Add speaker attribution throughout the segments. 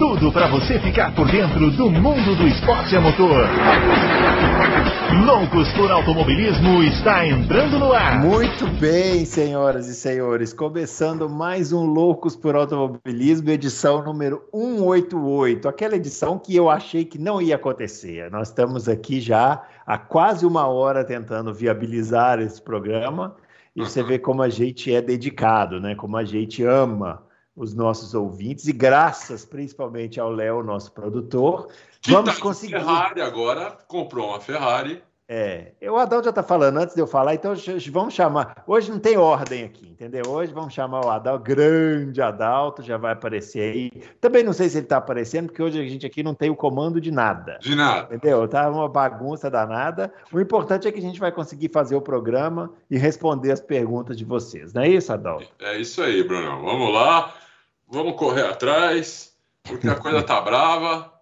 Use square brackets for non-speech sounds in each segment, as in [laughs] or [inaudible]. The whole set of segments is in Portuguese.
Speaker 1: tudo para você ficar por dentro do mundo do esporte a motor. Loucos por Automobilismo está entrando no ar.
Speaker 2: Muito bem, senhoras e senhores. Começando mais um Loucos por Automobilismo, edição número 188. Aquela edição que eu achei que não ia acontecer. Nós estamos aqui já há quase uma hora tentando viabilizar esse programa. E você vê como a gente é dedicado, né? Como a gente ama os nossos ouvintes e graças principalmente ao Léo, nosso produtor,
Speaker 3: que vamos tá conseguir. Ferrari agora comprou uma Ferrari
Speaker 2: é, o Adalto já está falando antes de eu falar, então vamos chamar. Hoje não tem ordem aqui, entendeu? Hoje vamos chamar o Adalto, grande Adalto, já vai aparecer aí. Também não sei se ele está aparecendo, porque hoje a gente aqui não tem o comando de nada.
Speaker 3: De nada.
Speaker 2: Entendeu? Tá uma bagunça danada. O importante é que a gente vai conseguir fazer o programa e responder as perguntas de vocês, não é isso, Adalto?
Speaker 3: É isso aí, Bruno. Vamos lá, vamos correr atrás, porque a coisa tá brava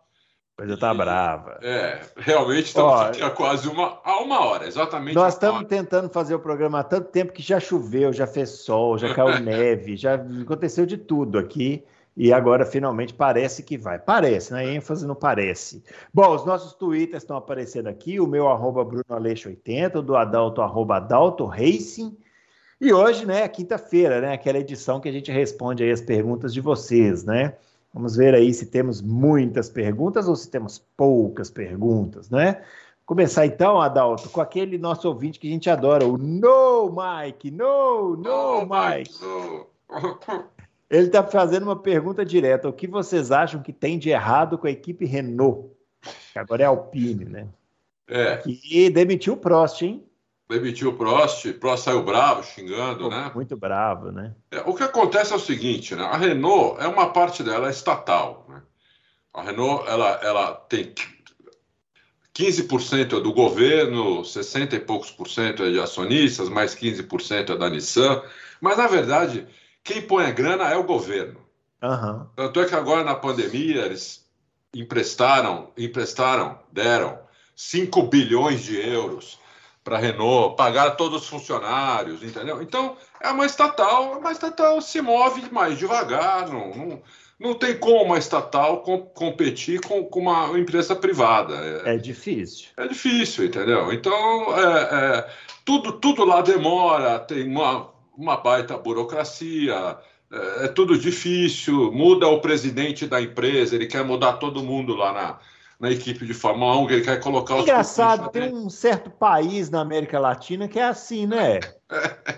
Speaker 2: coisa tá brava.
Speaker 3: É, realmente estamos aqui há quase uma, há uma hora, exatamente.
Speaker 2: Nós estamos tentando fazer o programa há tanto tempo que já choveu, já fez sol, já caiu [laughs] neve, já aconteceu de tudo aqui. E agora finalmente parece que vai. Parece, né? ênfase no parece. Bom, os nossos twitters estão aparecendo aqui. O meu arroba Bruno Aleixo 80, o do Adalto arroba Adalto Racing. E hoje, né, é quinta-feira, né? Aquela edição que a gente responde aí as perguntas de vocês, né? Vamos ver aí se temos muitas perguntas ou se temos poucas perguntas, né? Começar então, Adalto, com aquele nosso ouvinte que a gente adora, o No Mike, No, No, Mike. [laughs] Ele está fazendo uma pergunta direta. O que vocês acham que tem de errado com a equipe Renault? Que agora é Alpine, né?
Speaker 3: É.
Speaker 2: Que demitiu o Prost, hein?
Speaker 3: Demitiu o Prost, Prost saiu bravo, xingando, né?
Speaker 2: Muito bravo, né?
Speaker 3: É, o que acontece é o seguinte, né? A Renault é uma parte dela é estatal, né? A Renault, ela, ela tem 15% é do governo, 60 e poucos por cento é de acionistas, mais 15% é da Nissan, mas na verdade, quem põe a grana é o governo.
Speaker 2: Uhum.
Speaker 3: Tanto é que agora na pandemia eles emprestaram, emprestaram, deram 5 bilhões de euros para a Renault, pagar todos os funcionários, entendeu? Então, é uma estatal, uma estatal se move mais devagar, não, não, não tem como uma estatal com, competir com, com, uma empresa privada.
Speaker 2: É, é, difícil.
Speaker 3: É difícil, entendeu? Então, é, é, tudo, tudo lá demora, tem uma, uma baita burocracia, é, é tudo difícil, muda o presidente da empresa, ele quer mudar todo mundo lá na na equipe de Fórmula 1, que ele quer colocar os.
Speaker 2: Engraçado, tem um certo país na América Latina que é assim, né?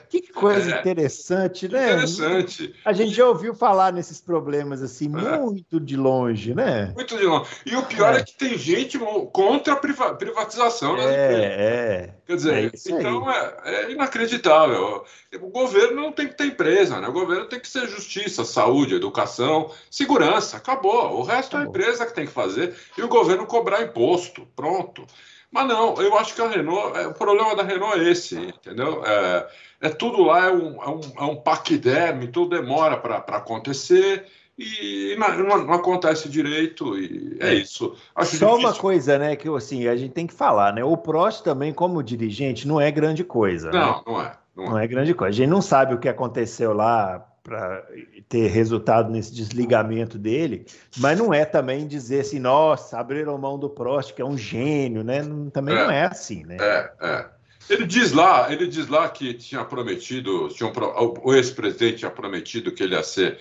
Speaker 2: Que coisa é. interessante, né?
Speaker 3: Interessante.
Speaker 2: A gente já ouviu falar nesses problemas assim, é. muito de longe, né?
Speaker 3: Muito de longe. E o pior é, é que tem gente contra a privatização, né?
Speaker 2: É, é.
Speaker 3: Quer dizer, é então é, é, inacreditável. O governo não tem que ter empresa, né? O governo tem que ser justiça, saúde, educação, segurança. Acabou. O resto Acabou. é a empresa que tem que fazer e o governo cobrar imposto. Pronto. Mas não, eu acho que a Renault, é, o problema da Renault é esse, entendeu? É, é tudo lá, é um, é um, é um paquiderme, tudo demora para acontecer e não, não, não, acontece direito e é isso.
Speaker 2: Acho Só difícil. uma coisa, né, que assim, a gente tem que falar, né? O Prost também, como dirigente, não é grande coisa.
Speaker 3: Não,
Speaker 2: né?
Speaker 3: não é. Não,
Speaker 2: não é. é grande coisa. A gente não sabe o que aconteceu lá para ter resultado nesse desligamento dele, mas não é também dizer assim, nossa, abriram mão do Prost, que é um gênio, né? Também é, não é assim, né?
Speaker 3: É, é. Ele diz lá, ele diz lá que tinha prometido, tinha um, o ex-presidente tinha prometido que ele ia ser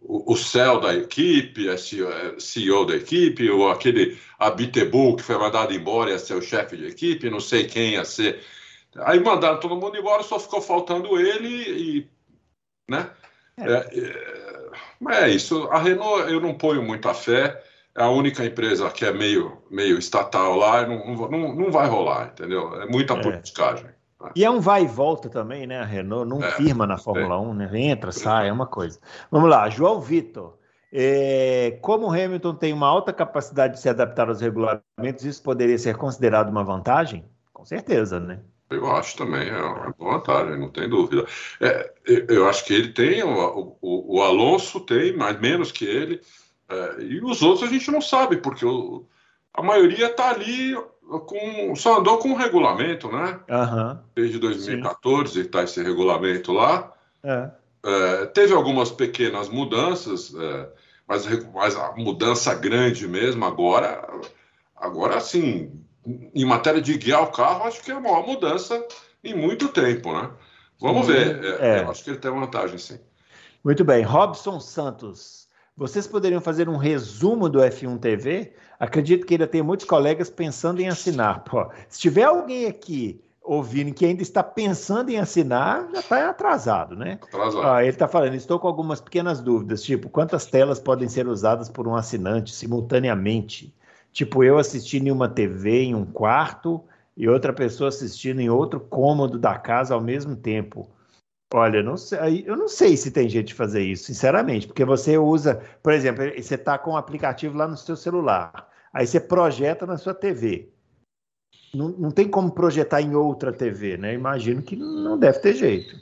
Speaker 3: o, o céu da equipe, a CEO da equipe, ou aquele Abitebu que foi mandado embora ia ser o chefe de equipe, não sei quem ia ser. Aí mandaram todo mundo embora, só ficou faltando ele e, né? É. É, mas é isso. A Renault eu não ponho muita fé. É a única empresa que é meio, meio estatal lá, não, não, não vai rolar, entendeu? É muita é. politicagem.
Speaker 2: Né? E é um vai e volta também, né? A Renault não é, firma na Fórmula é. 1, né? Entra, sai, é uma coisa. Vamos lá, João Vitor. É, como o Hamilton tem uma alta capacidade de se adaptar aos regulamentos, isso poderia ser considerado uma vantagem? Com certeza, né?
Speaker 3: Eu acho também, é uma vantagem, não tem dúvida. É, eu acho que ele tem, o, o, o Alonso tem, mas menos que ele, é, e os outros a gente não sabe, porque o, a maioria está ali com, só andou com o regulamento, né?
Speaker 2: Uhum.
Speaker 3: Desde 2014 está esse regulamento lá.
Speaker 2: É.
Speaker 3: É, teve algumas pequenas mudanças, é, mas, mas a mudança grande mesmo agora, agora sim, em matéria de guiar o carro, acho que é a maior mudança em muito tempo, né? Vamos ver. É, é. Eu acho que ele tem vantagem, sim.
Speaker 2: Muito bem. Robson Santos, vocês poderiam fazer um resumo do F1 TV? Acredito que ainda tem muitos colegas pensando em assinar. Pô, se tiver alguém aqui ouvindo que ainda está pensando em assinar, já está atrasado, né?
Speaker 3: Atrasado.
Speaker 2: Ah, ele está falando, estou com algumas pequenas dúvidas, tipo, quantas telas podem ser usadas por um assinante simultaneamente? Tipo, eu assistindo em uma TV em um quarto e outra pessoa assistindo em outro cômodo da casa ao mesmo tempo. Olha, não sei, eu não sei se tem jeito de fazer isso, sinceramente, porque você usa, por exemplo, você está com um aplicativo lá no seu celular, aí você projeta na sua TV. Não, não tem como projetar em outra TV, né? Imagino que não deve ter jeito.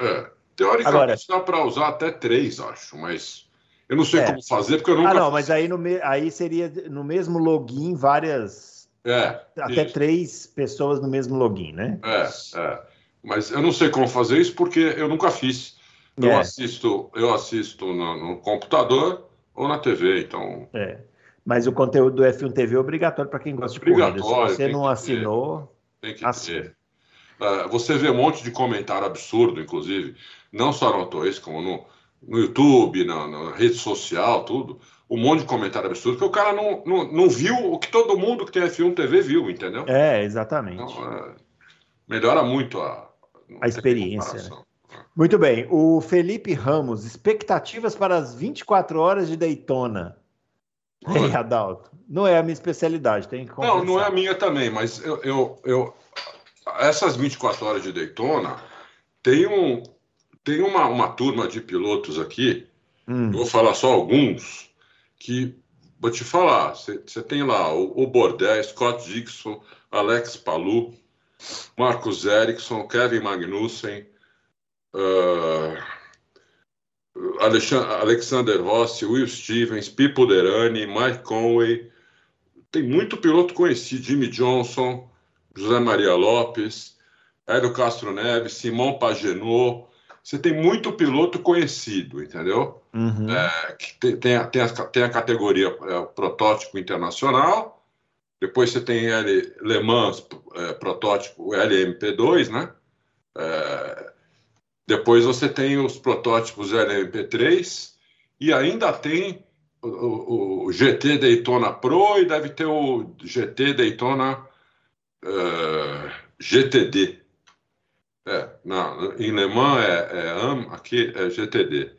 Speaker 3: É, teoricamente Agora, dá para usar até três, acho, mas eu não sei é. como fazer, porque eu nunca.
Speaker 2: Ah, não, mas aí, no me... aí seria no mesmo login várias.
Speaker 3: É.
Speaker 2: Até isso. três pessoas no mesmo login, né?
Speaker 3: É, é. Mas eu não sei como fazer isso porque eu nunca fiz. Eu é. assisto, eu assisto no, no, computador ou na TV, então.
Speaker 2: É. Mas o conteúdo do F1 TV é obrigatório para quem gosta de corrida. Se você não assinou,
Speaker 3: tem que ter. Uh, você vê um monte de comentário absurdo, inclusive, não só no Toys, como no, no YouTube, na, na, rede social, tudo. Um monte de comentário absurdo, que o cara não, não, não viu o que todo mundo que tem F1 TV viu, entendeu?
Speaker 2: É, exatamente.
Speaker 3: Então, é, melhora muito a,
Speaker 2: a experiência. Né? Muito bem. O Felipe Ramos, expectativas para as 24 horas de Daytona. É, Adalto. Não é a minha especialidade, tem que
Speaker 3: Não, não é a minha também, mas eu, eu, eu, essas 24 horas de Daytona tem, um, tem uma, uma turma de pilotos aqui, hum. vou falar só alguns, que vou te falar, você tem lá o, o Bordé, Scott Dixon, Alex Palu, Marcos Ericsson, Kevin Magnussen, uh, Alexander Rossi, Will Stevens, Pipo Derani, Mike Conway. Tem muito piloto conhecido, Jimmy Johnson, José Maria Lopes, Hélio Castro Neves, Simão Pagenot. Você tem muito piloto conhecido, entendeu?
Speaker 2: Uhum.
Speaker 3: É, que tem, tem, a, tem, a, tem a categoria é, protótipo internacional depois você tem L, Le Mans, é, protótipo LMP2, né? É, depois você tem os protótipos LMP3 e ainda tem o, o, o, GT Daytona Pro e deve ter o GT Daytona é, GTD. É, na, em Le Mans é, é AM, aqui é GTD.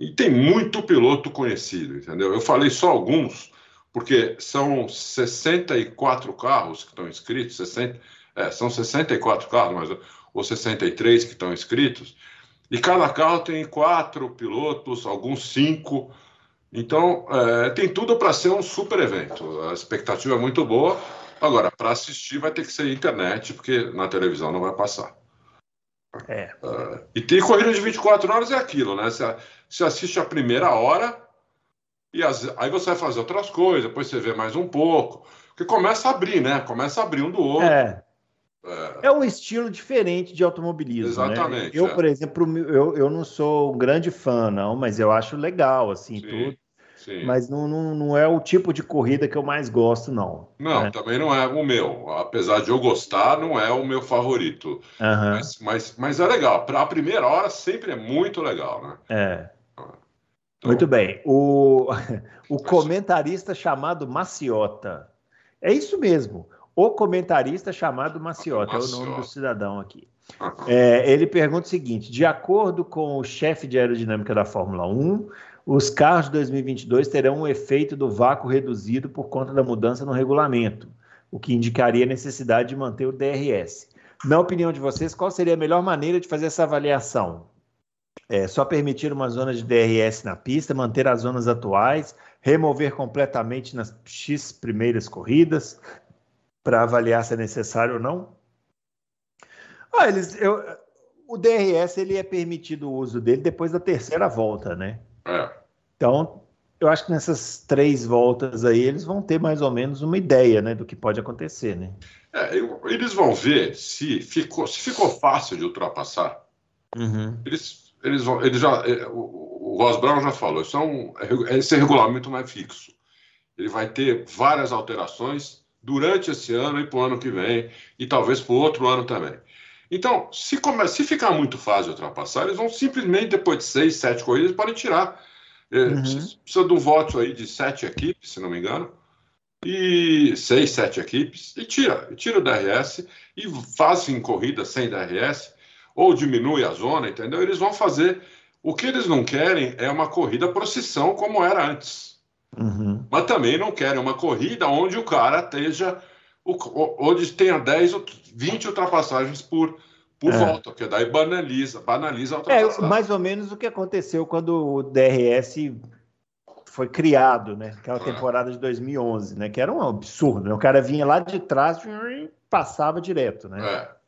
Speaker 3: E tem muito piloto conhecido, entendeu? Eu falei só alguns, porque são 64 carros que estão inscritos, 60, é, são 64 carros, mas ou 63 que estão inscritos, e cada carro tem quatro pilotos, alguns cinco. Então, é, tem tudo para ser um super evento. A expectativa é muito boa. Agora, para assistir vai ter que ser internet, porque na televisão não vai passar.
Speaker 2: É.
Speaker 3: é e tem corrida de 24 horas, é aquilo, né? Você assiste a primeira hora, e as, aí você vai fazer outras coisas, depois você vê mais um pouco. Porque começa a abrir, né? Começa a abrir um do outro.
Speaker 2: É. É, é um estilo diferente de automobilismo. Né? Exatamente. Né? Eu, é. por exemplo, eu, eu não sou um grande fã, não, mas eu acho legal, assim, sim, tudo. Sim. Mas não, não, não é o tipo de corrida que eu mais gosto, não.
Speaker 3: Não, né? também não é o meu. Apesar de eu gostar, não é o meu favorito.
Speaker 2: Uhum.
Speaker 3: Mas, mas, mas é legal. Para a primeira hora sempre é muito legal, né?
Speaker 2: É. Muito bem. O, [laughs] o comentarista chamado Maciota. É isso mesmo. O comentarista chamado Maciota, Maciota. é o nome do cidadão aqui. É, ele pergunta o seguinte: de acordo com o chefe de aerodinâmica da Fórmula 1, os carros de 2022 terão um efeito do vácuo reduzido por conta da mudança no regulamento, o que indicaria a necessidade de manter o DRS. Na opinião de vocês, qual seria a melhor maneira de fazer essa avaliação? é, só permitir uma zona de DRS na pista, manter as zonas atuais, remover completamente nas X primeiras corridas, para avaliar se é necessário ou não? Ah, eles, eu, o DRS ele é permitido o uso dele depois da terceira volta, né?
Speaker 3: É.
Speaker 2: Então, eu acho que nessas três voltas aí eles vão ter mais ou menos uma ideia, né, do que pode acontecer, né?
Speaker 3: É, eles vão ver se ficou, se ficou fácil de ultrapassar. Uhum. Eles, eles, vão, eles já, é, o, o Ross Brown já falou, são, é, esse regulamento não é fixo. Ele vai ter várias alterações durante esse ano e para o ano que vem, e talvez para o outro ano também. Então, se, come, se ficar muito fácil ultrapassar, eles vão simplesmente, depois de seis, sete corridas, podem tirar. É, uhum. Precisa de um voto aí de sete equipes, se não me engano, e seis, sete equipes, e tira, e tira o DRS e fazem corrida sem DRS, ou diminui a zona, entendeu? Eles vão fazer. O que eles não querem é uma corrida procissão como era antes. Uhum. Mas também não querem uma corrida onde o cara esteja. Onde tenha 10 ou 20 ultrapassagens por, por é. volta, porque daí banaliza, banaliza a é, ultrapassagem.
Speaker 2: É mais ou menos o que aconteceu quando o DRS foi criado, né? Aquela é. temporada de 2011, né? Que era um absurdo, né? O cara vinha lá de trás e passava direto, né?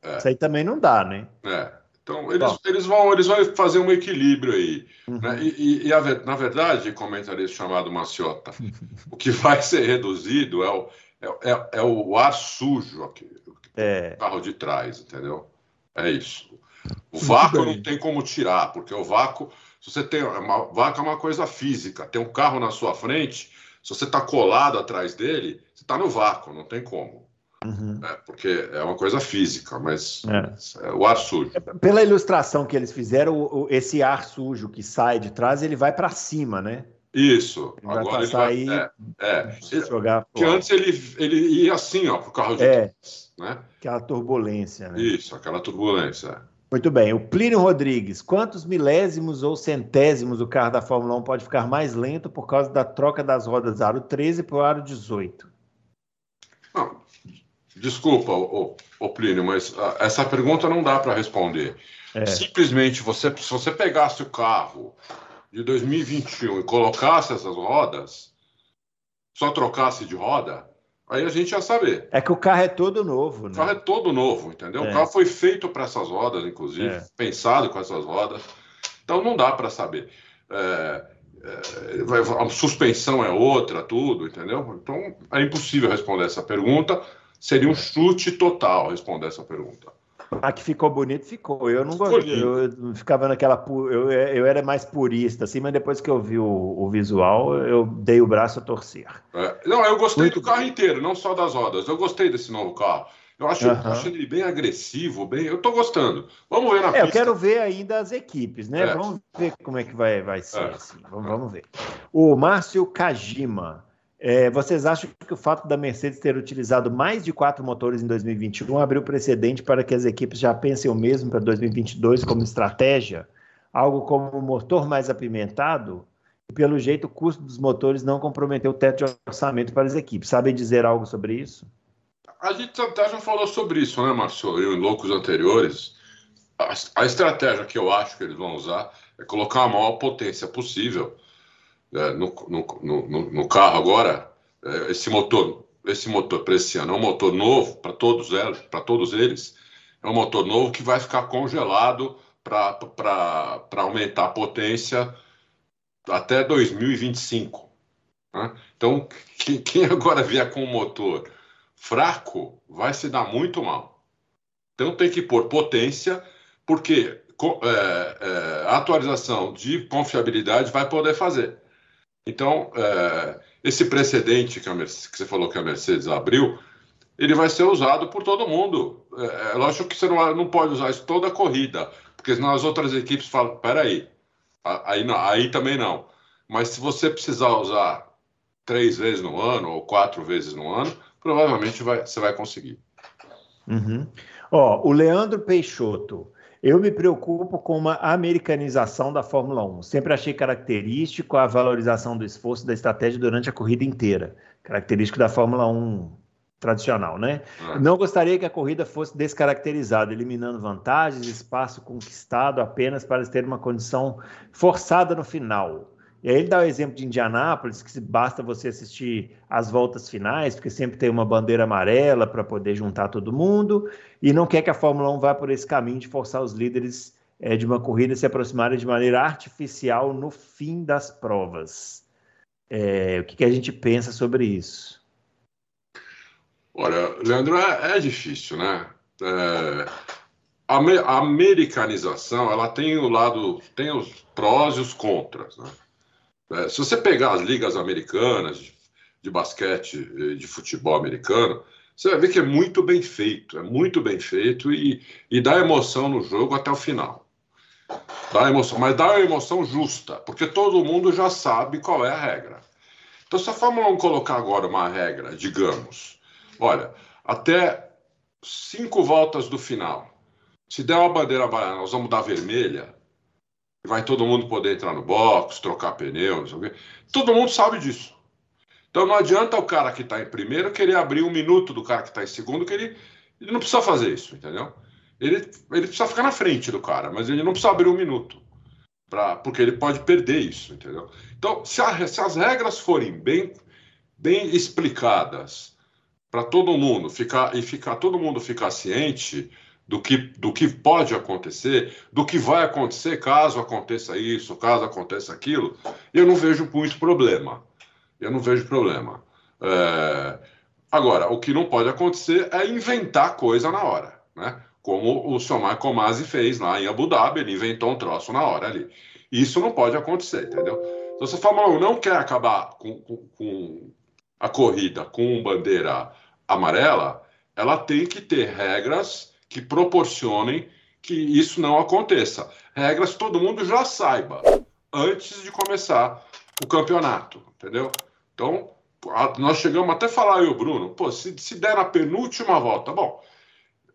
Speaker 2: É, é. Isso aí também não dá, né?
Speaker 3: É. Então, eles, eles, vão, eles vão fazer um equilíbrio aí. Uhum. Né? E, e, e a, na verdade, comentarista chamado Maciota, [laughs] o que vai ser reduzido é o, é, é, é o ar sujo aqui, é. carro de trás, entendeu? É isso. O vácuo não tem como tirar, porque o vácuo, se você tem. Uma, vácuo é uma coisa física. Tem um carro na sua frente, se você está colado atrás dele, você está no vácuo, não tem como. Uhum. É, porque é uma coisa física, mas é. é o ar sujo. É,
Speaker 2: pela ilustração que eles fizeram, o, o, esse ar sujo que sai de trás, ele vai para cima, né?
Speaker 3: Isso.
Speaker 2: Ele Agora vai passar ele vai, aí,
Speaker 3: é, é. jogar. Porque antes ele, ele ia assim, ó, pro carro de é. trás, né?
Speaker 2: Aquela turbulência, né?
Speaker 3: Isso, aquela turbulência.
Speaker 2: Muito bem. O Plínio Rodrigues, quantos milésimos ou centésimos o carro da Fórmula 1 pode ficar mais lento por causa da troca das rodas aro 13 para o aro 18?
Speaker 3: Não, desculpa, ô, ô, Plínio, mas uh, essa pergunta não dá para responder. É. Simplesmente, você, se você pegasse o carro de 2021 e colocasse essas rodas, só trocasse de roda, Aí a gente ia saber.
Speaker 2: É que o carro é todo novo, né?
Speaker 3: O carro é todo novo, entendeu? É. O carro foi feito para essas rodas, inclusive, é. pensado com essas rodas. Então não dá para saber. É, é, a suspensão é outra, tudo, entendeu? Então é impossível responder essa pergunta. Seria um chute total responder essa pergunta.
Speaker 2: A que ficou bonito, ficou. Eu não gostei. Eu ficava naquela. Eu, eu era mais purista, assim, mas depois que eu vi o, o visual, eu dei o braço a torcer.
Speaker 3: É. Não, eu gostei Muito do carro inteiro, não só das rodas. Eu gostei desse novo carro. Eu acho, uhum. acho ele bem agressivo, bem. Eu estou gostando. Vamos ver na é,
Speaker 2: pista. Eu quero ver ainda as equipes, né? É. Vamos ver como é que vai, vai ser. É. Assim. Vamos, vamos ver. O Márcio Kajima. É, vocês acham que o fato da Mercedes ter utilizado mais de quatro motores em 2021 abriu precedente para que as equipes já pensem o mesmo para 2022 como estratégia? Algo como um motor mais apimentado? E, pelo jeito, o custo dos motores não comprometeu o teto de orçamento para as equipes. Sabem dizer algo sobre isso?
Speaker 3: A gente até já falou sobre isso, né, Marcelo? Eu, em loucos anteriores. A, a estratégia que eu acho que eles vão usar é colocar a maior potência possível no, no, no, no, carro agora, é, esse motor, esse motor para esse ano é um motor novo para todos eles, para todos eles, é um motor novo que vai ficar congelado para aumentar a potência até 2025. Né? Então, quem, quem agora vier com um motor fraco vai se dar muito mal. Então tem que pôr potência, porque é, é, a atualização de confiabilidade vai poder fazer. Então, é, esse precedente que, Mercedes, que, você falou que a Mercedes abriu, ele vai ser usado por todo mundo. É, é lógico que você não, não, pode usar isso toda a corrida, porque senão as outras equipes falam: peraí, aí, não, aí também não. Mas se você precisar usar três vezes no ano ou quatro vezes no ano, provavelmente vai, você vai conseguir.
Speaker 2: Uhum. Ó, o Leandro Peixoto. Eu me preocupo com uma americanização da Fórmula 1. Sempre achei característico a valorização do esforço da estratégia durante a corrida inteira. Característico da Fórmula 1 tradicional, né? É. Não gostaria que a corrida fosse descaracterizada, eliminando vantagens, espaço conquistado apenas para ter uma condição forçada no final. E aí ele dá o exemplo de Indianápolis, que basta você assistir as voltas finais, porque sempre tem uma bandeira amarela para poder juntar todo mundo, e não quer que a Fórmula 1 vá por esse caminho de forçar os líderes é, de uma corrida a se aproximarem de maneira artificial no fim das provas. É, o que, que, a gente pensa sobre isso?
Speaker 3: Olha, Leandro, é, é difícil, né? É, a, americanização, ela tem o lado, tem os prós e os contras, né? É, se você pegar as ligas americanas de, de basquete, de futebol americano, você vai ver que é muito bem feito, é muito bem feito e, e dá emoção no jogo até o final. Dá emoção, mas dá uma emoção justa, porque todo mundo já sabe qual é a regra. Então, se a Fórmula 1 colocar agora uma regra, digamos, olha, até cinco voltas do final, se der uma bandeira amarela, nós vamos dar vermelha, vai todo mundo poder entrar no box, trocar pneu, não sei o quê. Todo mundo sabe disso. Então não adianta o cara que está em primeiro querer abrir um minuto do cara que está em segundo, que ele, ele não precisa fazer isso, entendeu? Ele, ele precisa ficar na frente do cara, mas ele não precisa abrir um minuto. Pra, porque ele pode perder isso, entendeu? Então, se, a, se as regras forem bem, bem explicadas para todo mundo ficar e ficar todo mundo ficar ciente do que, do que pode acontecer, do que vai acontecer caso aconteça isso, caso aconteça aquilo, eu não vejo muito problema. Eu não vejo problema. É... Agora, o que não pode acontecer é inventar coisa na hora, né? Como o senhor Michael Masi fez lá em Abu Dhabi, ele inventou um troço na hora ali. Isso não pode acontecer, entendeu? Então, se a Fórmula 1 não quer acabar com, com, com a corrida com bandeira amarela, ela tem que ter regras que proporcionem que isso não aconteça. Regras todo mundo já saiba antes de começar o campeonato, entendeu? Então, nós chegamos até a falar, eu Bruno, pô, se, se der na penúltima volta, bom,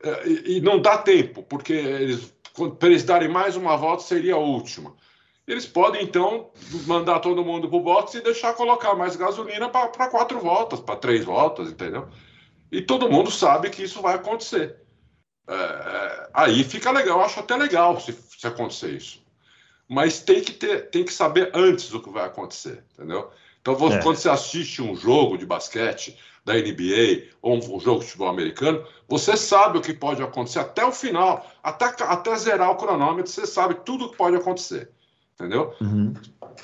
Speaker 3: é, e, e não dá tempo, porque eles, para eles darem mais uma volta seria a última. Eles podem, então, mandar todo mundo para o box e deixar colocar mais gasolina para quatro voltas, para três voltas, entendeu? E todo mundo sabe que isso vai acontecer. É, é aí fica legal, eu acho até legal se, se acontecer isso. Mas tem que, ter, tem que saber antes o que vai acontecer, entendeu? Então, você, é. quando você assiste um jogo de basquete da NBA ou um jogo de futebol americano, você sabe o que pode acontecer até o final, até, até zerar o cronômetro, você sabe tudo o que pode acontecer. Entendeu? Uhum.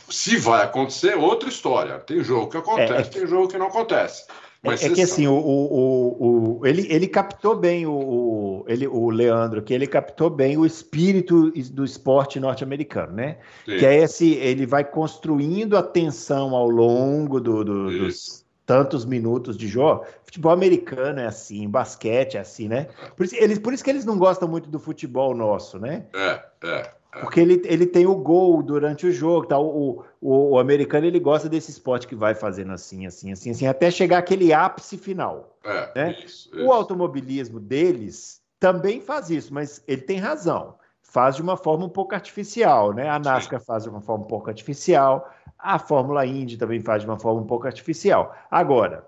Speaker 3: Se vai acontecer, outra história. Tem jogo que acontece, é, é tem jogo que não acontece.
Speaker 2: Mas é, é que assim, o, o, o, ele, ele captou bem o, ele, o Leandro, que ele captou bem o espírito do esporte norte-americano, né? Sim. Que é esse, ele vai construindo a tensão ao longo do, do dos tantos minutos de jogo. Futebol americano é assim, basquete é assim, né? Por isso, eles, por isso que eles não gostam muito do futebol nosso, né?
Speaker 3: É, é.
Speaker 2: Porque ele, ele tem o gol durante o jogo, tá? O, o, o, americano ele gosta desse esporte que vai fazendo assim, assim, assim, assim, até chegar aquele ápice final. É, né? Isso, isso. O automobilismo deles também faz isso, mas ele tem razão. Faz de uma forma um pouco artificial, né? A NASCAR faz de uma forma um pouco artificial, a Fórmula Indy também faz de uma forma um pouco artificial. Agora,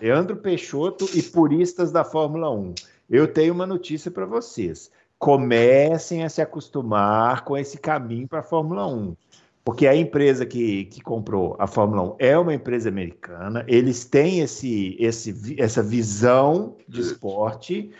Speaker 2: Leandro Peixoto e puristas da Fórmula 1, eu tenho uma notícia para vocês comecem a se acostumar com esse caminho para a Fórmula 1. Porque a empresa que, que comprou a Fórmula 1 é uma empresa americana, eles têm esse, esse, essa visão de esporte,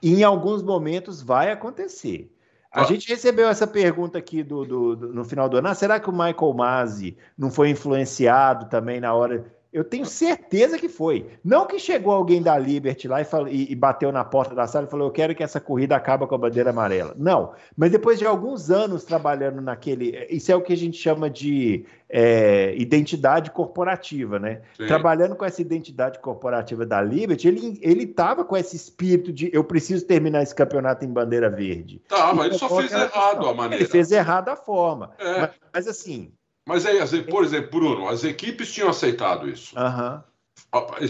Speaker 2: e em alguns momentos vai acontecer. A gente recebeu essa pergunta aqui do, do, do, no final do ano. Ah, será que o Michael Masi não foi influenciado também na hora eu tenho certeza que foi. Não que chegou alguém da Liberty lá e, falou, e, e, bateu na porta da sala e falou: Eu quero que essa corrida acabe com a bandeira amarela. Não. Mas depois de alguns anos trabalhando naquele. Isso é o que a gente chama de é, identidade corporativa, né? Sim. Trabalhando com essa identidade corporativa da Liberty, ele estava com esse espírito de eu preciso terminar esse campeonato em bandeira verde.
Speaker 3: Tá, mas ele só fez errado a maneira.
Speaker 2: Ele fez errado a forma. É. Mas, mas assim
Speaker 3: mas aí, por exemplo, Bruno, as equipes tinham aceitado isso.
Speaker 2: Uhum.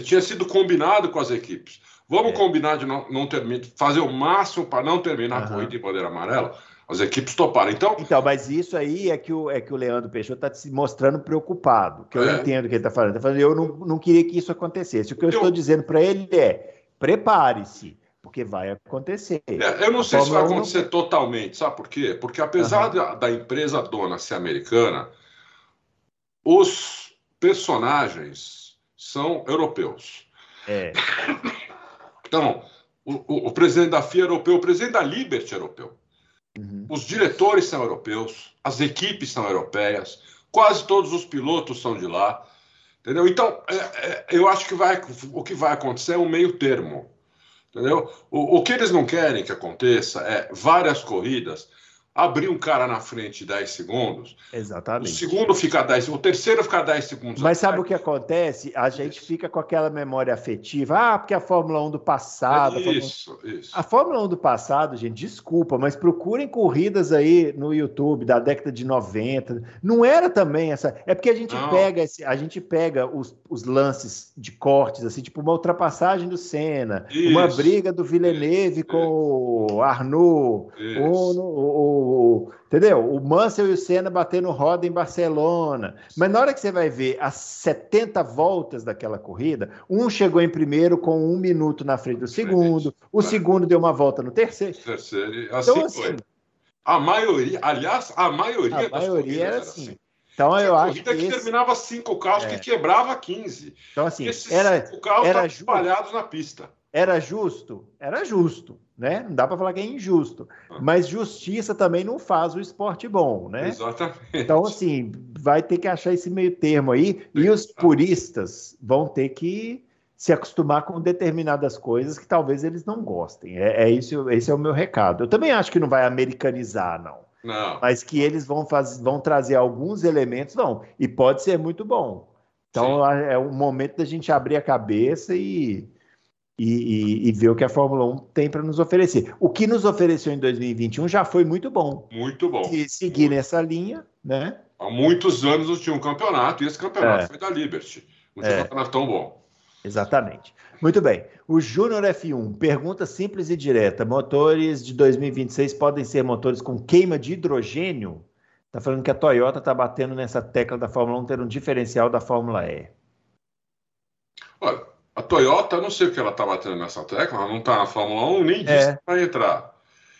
Speaker 3: Tinha sido combinado com as equipes. Vamos é. combinar de não, não terminar, fazer o máximo para não terminar uhum. a corrida em bandeira amarela. As equipes toparam. Então,
Speaker 2: então, mas isso aí é que o, é que o Leandro Peixoto está se mostrando preocupado, que eu é. entendo o que ele está falando. Tá falando. Eu não, não queria que isso acontecesse. O que eu então, estou dizendo para ele é: prepare-se porque vai acontecer.
Speaker 3: É, eu não sei se vai acontecer não... totalmente, sabe por quê? Porque apesar uhum. da, da, empresa dona ser americana, os personagens são europeus.
Speaker 2: É.
Speaker 3: Então, o, o, o, presidente da FIA é europeu, o presidente da Liberty é europeu. Uhum. Os diretores são europeus, as equipes são europeias, quase todos os pilotos são de lá. Entendeu? Então, é, é, eu acho que vai, o que vai acontecer é um meio termo. Entendeu? O, o que eles não querem que aconteça é várias corridas abrir um cara na frente 10 segundos.
Speaker 2: Exatamente.
Speaker 3: O segundo fica 10, o terceiro fica 10 segundos.
Speaker 2: Mas sabe o que acontece? A gente fica com aquela memória afetiva. Ah, porque a Fórmula 1 do passado.
Speaker 3: Isso,
Speaker 2: a Fórmula...
Speaker 3: isso.
Speaker 2: A Fórmula 1 do passado, gente, desculpa, mas procurem corridas aí no YouTube da década de 90. Não era também essa. É porque a gente Não. pega esse, a gente pega os, os lances de cortes, assim, tipo uma ultrapassagem do Senna, isso, uma briga do Villeneuve isso, com o Arnaud, o, o o, entendeu? O Mansell e o Senna batendo roda em Barcelona. Mas na hora que você vai ver as 70 voltas daquela corrida, um chegou em primeiro com um minuto na frente do segundo, o segundo deu uma volta no terceiro.
Speaker 3: Terceiro, assim, então, assim foi. A maioria, aliás, a maioria
Speaker 2: a das maioria era assim. assim. Então eu acho
Speaker 3: que, esse... terminava cinco carros é. que quebrava 15.
Speaker 2: Então assim, era
Speaker 3: cinco carros era espalhados na pista.
Speaker 2: Era justo? Era justo, né? Não dá para falar que é injusto. Ah. Mas justiça também não faz o esporte bom, né?
Speaker 3: Exatamente.
Speaker 2: Então, assim, vai ter que achar esse meio termo aí. E os puristas vão ter que se acostumar com determinadas coisas que talvez eles não gostem. É, é isso, esse é o meu recado. Eu também acho que não vai americanizar, não.
Speaker 3: Não.
Speaker 2: Mas que eles vão, fazer, vão trazer alguns elementos, não. E pode ser muito bom. Então, Sim. é o momento da gente abrir a cabeça e e, e, e, ver o que a Fórmula 1 tem para nos oferecer. O que nos ofereceu em 2021 já foi muito bom.
Speaker 3: Muito bom.
Speaker 2: E seguir muito. nessa linha, né?
Speaker 3: Há muitos anos não tinha um campeonato, e esse campeonato é. foi da Liberty. Não tinha é. um campeonato tão bom.
Speaker 2: Exatamente. Muito bem. O Júnior F1, pergunta simples e direta: motores de 2026 podem ser motores com queima de hidrogênio? Está falando que a Toyota está batendo nessa tecla da Fórmula 1 ter um diferencial da Fórmula E.
Speaker 3: Olha, a Toyota, não sei o que ela está batendo nessa tecla, ela não está na Fórmula 1, nem disse é. que vai entrar.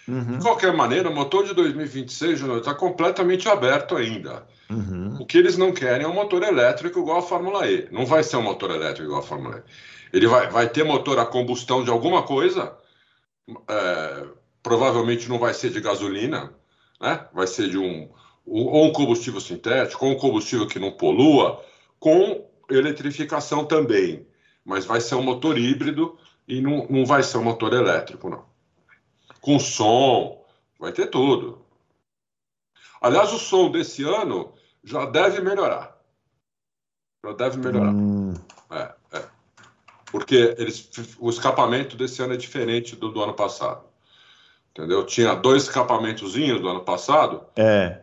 Speaker 3: Uhum. De qualquer maneira, o motor de 2026 está completamente aberto ainda. Uhum. O que eles não querem é um motor elétrico igual a Fórmula E. Não vai ser um motor elétrico igual a Fórmula E. Ele vai, vai ter motor a combustão de alguma coisa, é, provavelmente não vai ser de gasolina, né? vai ser de um, ou um combustível sintético, ou um combustível que não polua, com eletrificação também mas vai ser um motor híbrido e não, não vai ser um motor elétrico, não. Com som, vai ter tudo. Aliás, o som desse ano já deve melhorar. Já deve melhorar. Hum. É, é. Porque eles, o escapamento desse ano é diferente do do ano passado. Entendeu? Tinha dois escapamentozinhos do ano passado.
Speaker 2: É.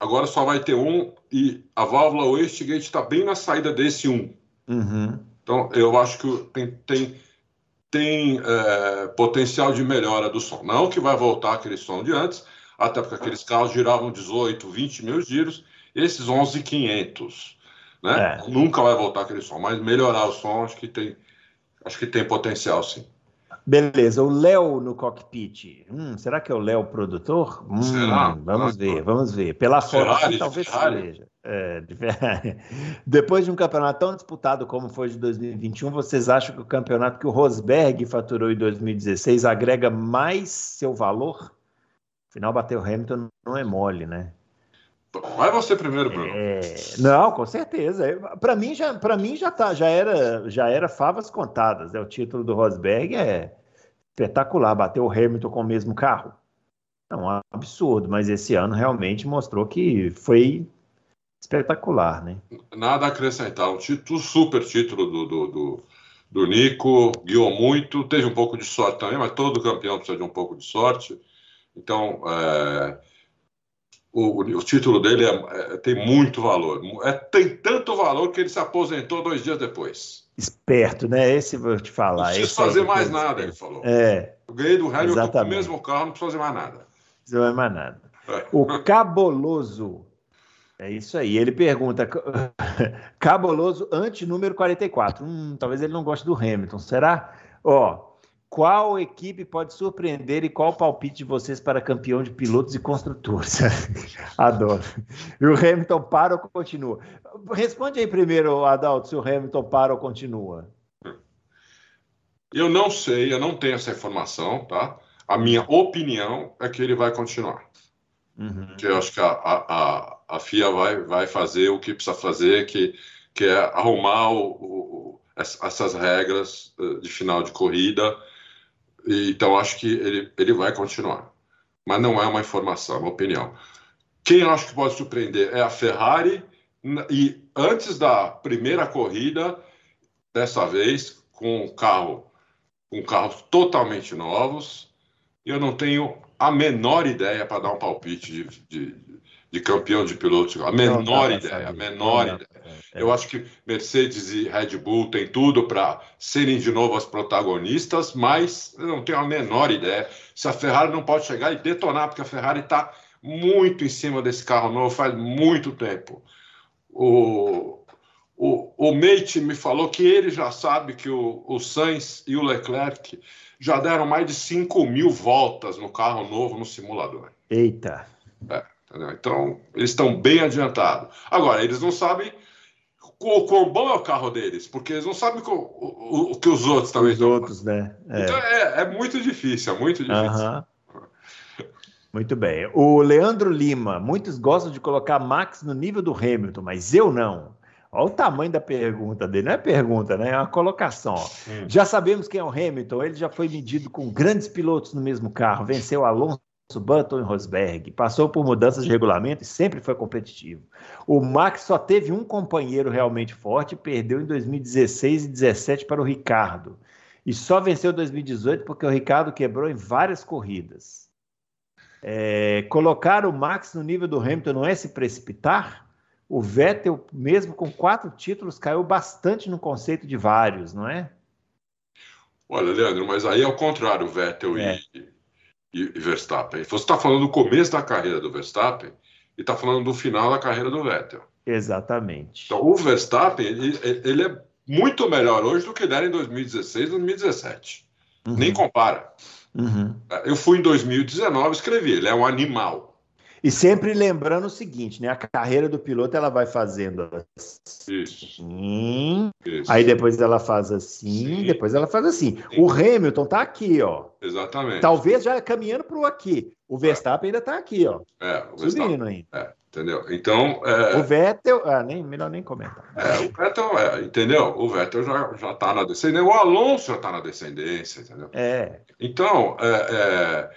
Speaker 3: Agora só vai ter um e a válvula wastegate está bem na saída desse um.
Speaker 2: Uhum.
Speaker 3: Então, eu acho que tem, tem, tem é, potencial de melhora do som. Não que vai voltar aquele som de antes, até porque aqueles carros giravam 18, 20 mil giros, esses 11,500. Né? É. Nunca vai voltar aquele som, mas melhorar o som acho que tem, acho que tem potencial sim.
Speaker 2: Beleza, o Léo no cockpit. Hum, será que é o Léo produtor? Hum, será? Vamos ver, vamos ver. Pela foto, talvez seja. É, Depois de um campeonato tão disputado como foi de 2021, vocês acham que o campeonato que o Rosberg faturou em 2016 agrega mais seu valor? Afinal, bater o Hamilton não é mole, né?
Speaker 3: Vai você primeiro, Bruno.
Speaker 2: É... Não, com certeza. Para mim já, para mim já tá, já era, já era favas contadas. É o título do Rosberg é espetacular. Bater o Hamilton com o mesmo carro. Não, é um absurdo. Mas esse ano realmente mostrou que foi espetacular, né?
Speaker 3: Nada a acrescentar. Um título, super título do, do, do, do Nico. Guiou muito. Teve um pouco de sorte também, mas todo campeão precisa de um pouco de sorte. Então, é o, o título dele é, é, tem muito valor. É, tem tanto valor que ele se aposentou dois dias depois.
Speaker 2: Esperto, né? Esse vou te falar. Não
Speaker 3: precisa fazer mais nada, ele falou.
Speaker 2: É.
Speaker 3: Eu ganhei do Hamilton com o mesmo carro, não precisa fazer mais nada. Não
Speaker 2: precisa fazer mais nada. É. O Caboloso. É isso aí. Ele pergunta: Caboloso anti-número 44. Hum, talvez ele não goste do Hamilton. Será? Ó, qual equipe pode surpreender e qual o palpite de vocês para campeão de pilotos e construtores? [laughs] Adoro. E o Hamilton para ou continua? Responde aí primeiro, Adalto, se o Hamilton para ou continua.
Speaker 3: Eu não sei, eu não tenho essa informação, tá? A minha opinião é que ele vai continuar. Uhum. Que eu acho que a, a, a, FIA vai, vai fazer o que precisa fazer, que, que é arrumar o, o, essas regras eh, de final de corrida. E, então, acho que ele, ele vai continuar. Mas não é uma informação, é uma opinião. Quem eu acho que pode surpreender é a Ferrari. E antes da primeira corrida, dessa vez, com um carro, com carros totalmente novos, eu não tenho a menor ideia para dar um palpite de, de, de, campeão de pilotos. A menor ideia, a menor não, ideia. É. Eu acho que Mercedes e Red Bull têm tudo para serem de novo as protagonistas, mas eu não tenho a menor ideia se a Ferrari não pode chegar e detonar, porque a Ferrari está muito em cima desse carro novo faz muito tempo. O, o, o Mate me falou que ele já sabe que o, o Sainz e o Leclerc já deram mais de 5 mil voltas no carro novo no simulador.
Speaker 2: Eita!
Speaker 3: É, então, eles estão bem adiantados. Agora, eles não sabem o quão bom é o carro deles, porque eles não sabem o, o, o que os outros também
Speaker 2: os outros, né?
Speaker 3: É. Então, é, é, muito difícil, é muito difícil. Uh -huh.
Speaker 2: Muito bem. O Leandro Lima, muitos gostam de colocar Max no nível do Hamilton, mas eu não. Olha o tamanho da pergunta dele. Não é pergunta, né? É uma colocação. Hum. Já sabemos quem é o Hamilton. Ele já foi medido com grandes pilotos no mesmo carro. Venceu Alonso, Button e Rosberg. Passou por mudanças de regulamento e sempre foi competitivo. O Max só teve um companheiro realmente forte e perdeu em 2016 e 2017 para o Ricardo. E só venceu em 2018 porque o Ricardo quebrou em várias corridas. É, colocar o Max no nível do Hamilton não é se precipitar? O Vettel, mesmo com quatro títulos, caiu bastante no conceito de vários, não é?
Speaker 3: Olha, Leandro, mas aí é o contrário, Vettel é. e, e, Verstappen. Você está falando do começo da carreira do Verstappen e está falando do final da carreira do Vettel.
Speaker 2: Exatamente.
Speaker 3: Então, o Verstappen, ele, ele é muito melhor hoje do que ele era em 2016 2017. Uhum. Nem compara. Uhum. Eu fui em 2019 escrevi, ele é um animal.
Speaker 2: E sempre lembrando o seguinte, né? A carreira do piloto ela vai fazendo assim, Isso. aí depois ela faz assim, Sim. depois ela faz assim. Sim. O Hamilton tá aqui, ó.
Speaker 3: Exatamente.
Speaker 2: Talvez já caminhando para o aqui. O Verstappen é. ainda tá aqui, ó.
Speaker 3: É, o Subindo ainda. É, entendeu? Então. É...
Speaker 2: O Vettel. Ah, nem, melhor nem comentar.
Speaker 3: É, o Vettel, é, entendeu? O Vettel já, já tá na descendência. O Alonso já tá na descendência, entendeu?
Speaker 2: É.
Speaker 3: Então, é, é é,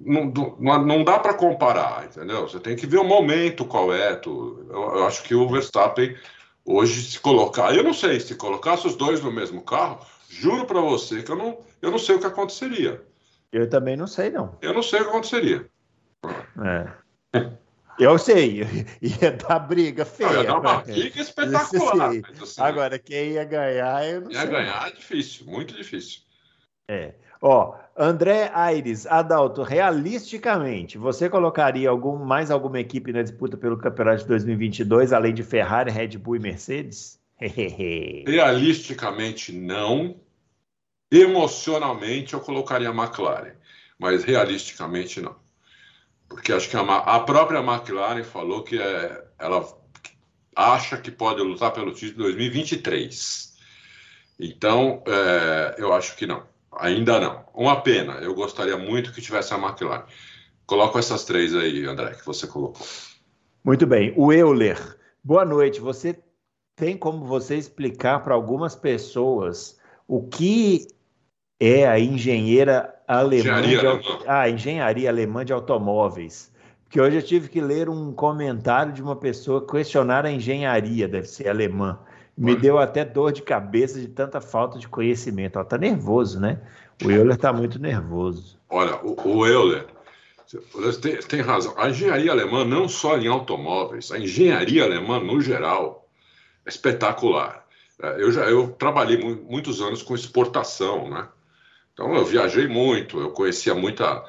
Speaker 3: não, não, não dá para comparar, entendeu? Você tem que ver o momento qual é. Eu, eu, acho que o Verstappen hoje se colocar, eu não sei se colocasse os dois no mesmo carro, juro para você que eu não, eu não sei o que aconteceria.
Speaker 2: Eu também não sei não.
Speaker 3: Eu não sei o que aconteceria.
Speaker 2: É. Eu sei, [laughs] ia dar briga feia. Não, ia
Speaker 3: dar uma briga espetacular.
Speaker 2: Assim, Agora, quem ia ganhar, eu não
Speaker 3: ia
Speaker 2: sei.
Speaker 3: Ia ganhar é difícil, muito difícil.
Speaker 2: É. Ó, André Aires, Adalto, realisticamente, você colocaria algum, mais alguma equipe na disputa pelo campeonato de 2022, além de Ferrari, Red Bull e Mercedes? [laughs]
Speaker 3: realisticamente, não. Emocionalmente, eu colocaria a McLaren, mas realisticamente, não. Porque acho que a, a própria McLaren falou que é, ela acha que pode lutar pelo título em 2023. Então, é, eu acho que não. Ainda não. Uma pena. Eu gostaria muito que tivesse a McLaren. Coloco essas três aí, André, que você colocou.
Speaker 2: Muito bem. O Euler. Boa noite. Você tem como você explicar para algumas pessoas o que é a engenheira alemã engenharia, de, alemã. Ah, engenharia alemã de automóveis? Porque hoje eu tive que ler um comentário de uma pessoa questionar a engenharia, deve ser alemã. Me deu até dor de cabeça de tanta falta de conhecimento. Ela tá nervoso, né? O Euler tá muito nervoso.
Speaker 3: Olha, o, o Euler tem, tem razão. A engenharia alemã, não só em automóveis, a engenharia alemã no geral é espetacular. É, eu já eu trabalhei muitos anos com exportação, né? Então eu viajei muito, eu conhecia muita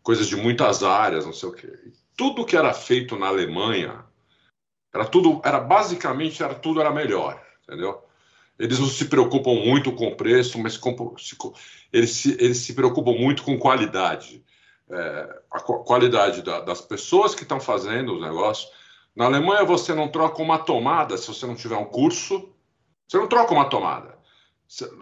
Speaker 3: coisas de muitas áreas, não sei o quê. Tudo que era feito na Alemanha era tudo, era basicamente era tudo era melhor entendeu? Eles não se preocupam muito com o preço, mas com, se, eles, se, eles se preocupam muito com qualidade. É, a qualidade da, das pessoas que estão fazendo os negócios. Na Alemanha, você não troca uma tomada se você não tiver um curso. Você não troca uma tomada.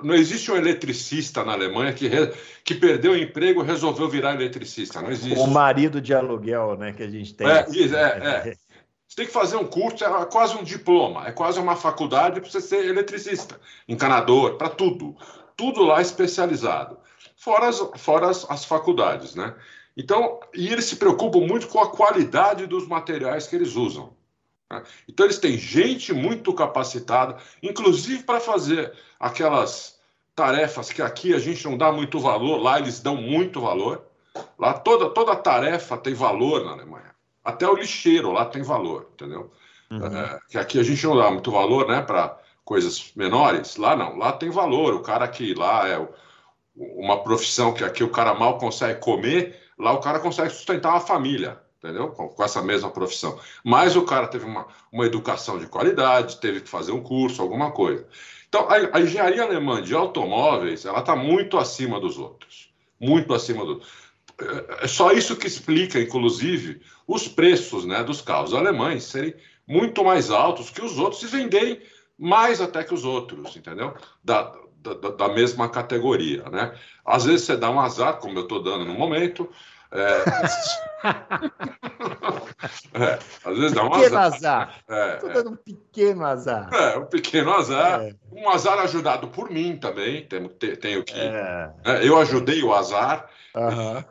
Speaker 3: Não existe um eletricista na Alemanha que, re... que perdeu o emprego e resolveu virar eletricista. Não existe.
Speaker 2: O marido de aluguel, né, que a gente tem.
Speaker 3: É, é, é. [laughs] Você tem que fazer um curso, é quase um diploma, é quase uma faculdade para você ser eletricista, encanador, para tudo. Tudo lá especializado. Fora as, fora as, as faculdades, né? Então, e eles se preocupam muito com a qualidade dos materiais que eles usam. Né? Então, eles têm gente muito capacitada, inclusive para fazer aquelas tarefas que aqui a gente não dá muito valor, lá eles dão muito valor. Lá toda, toda tarefa tem valor na Alemanha. Até o lixeiro lá tem valor, entendeu? Uhum. É, que aqui a gente não dá muito valor né, para coisas menores. Lá não, lá tem valor. O cara que lá é uma profissão que aqui o cara mal consegue comer, lá o cara consegue sustentar uma família entendeu? Com, com, essa mesma profissão. Mas o cara teve uma, uma educação de qualidade, teve que fazer um curso, alguma coisa. Então, a, a engenharia alemã de automóveis, ela está muito acima dos outros. Muito acima do. É, é só isso que explica, inclusive, os preços né, dos carros alemães serem muito mais altos que os outros e venderem mais até que os outros, entendeu? Da, da, da mesma categoria, né? Às vezes você dá um azar, como eu estou dando no momento, é... [laughs]
Speaker 2: é, às vezes dá um pequeno azar. Estou é, é, dando um pequeno azar.
Speaker 3: É, um pequeno azar. É. Um azar ajudado por mim também. Tenho, tenho que. É. eu ajudei o azar.
Speaker 2: Uhum.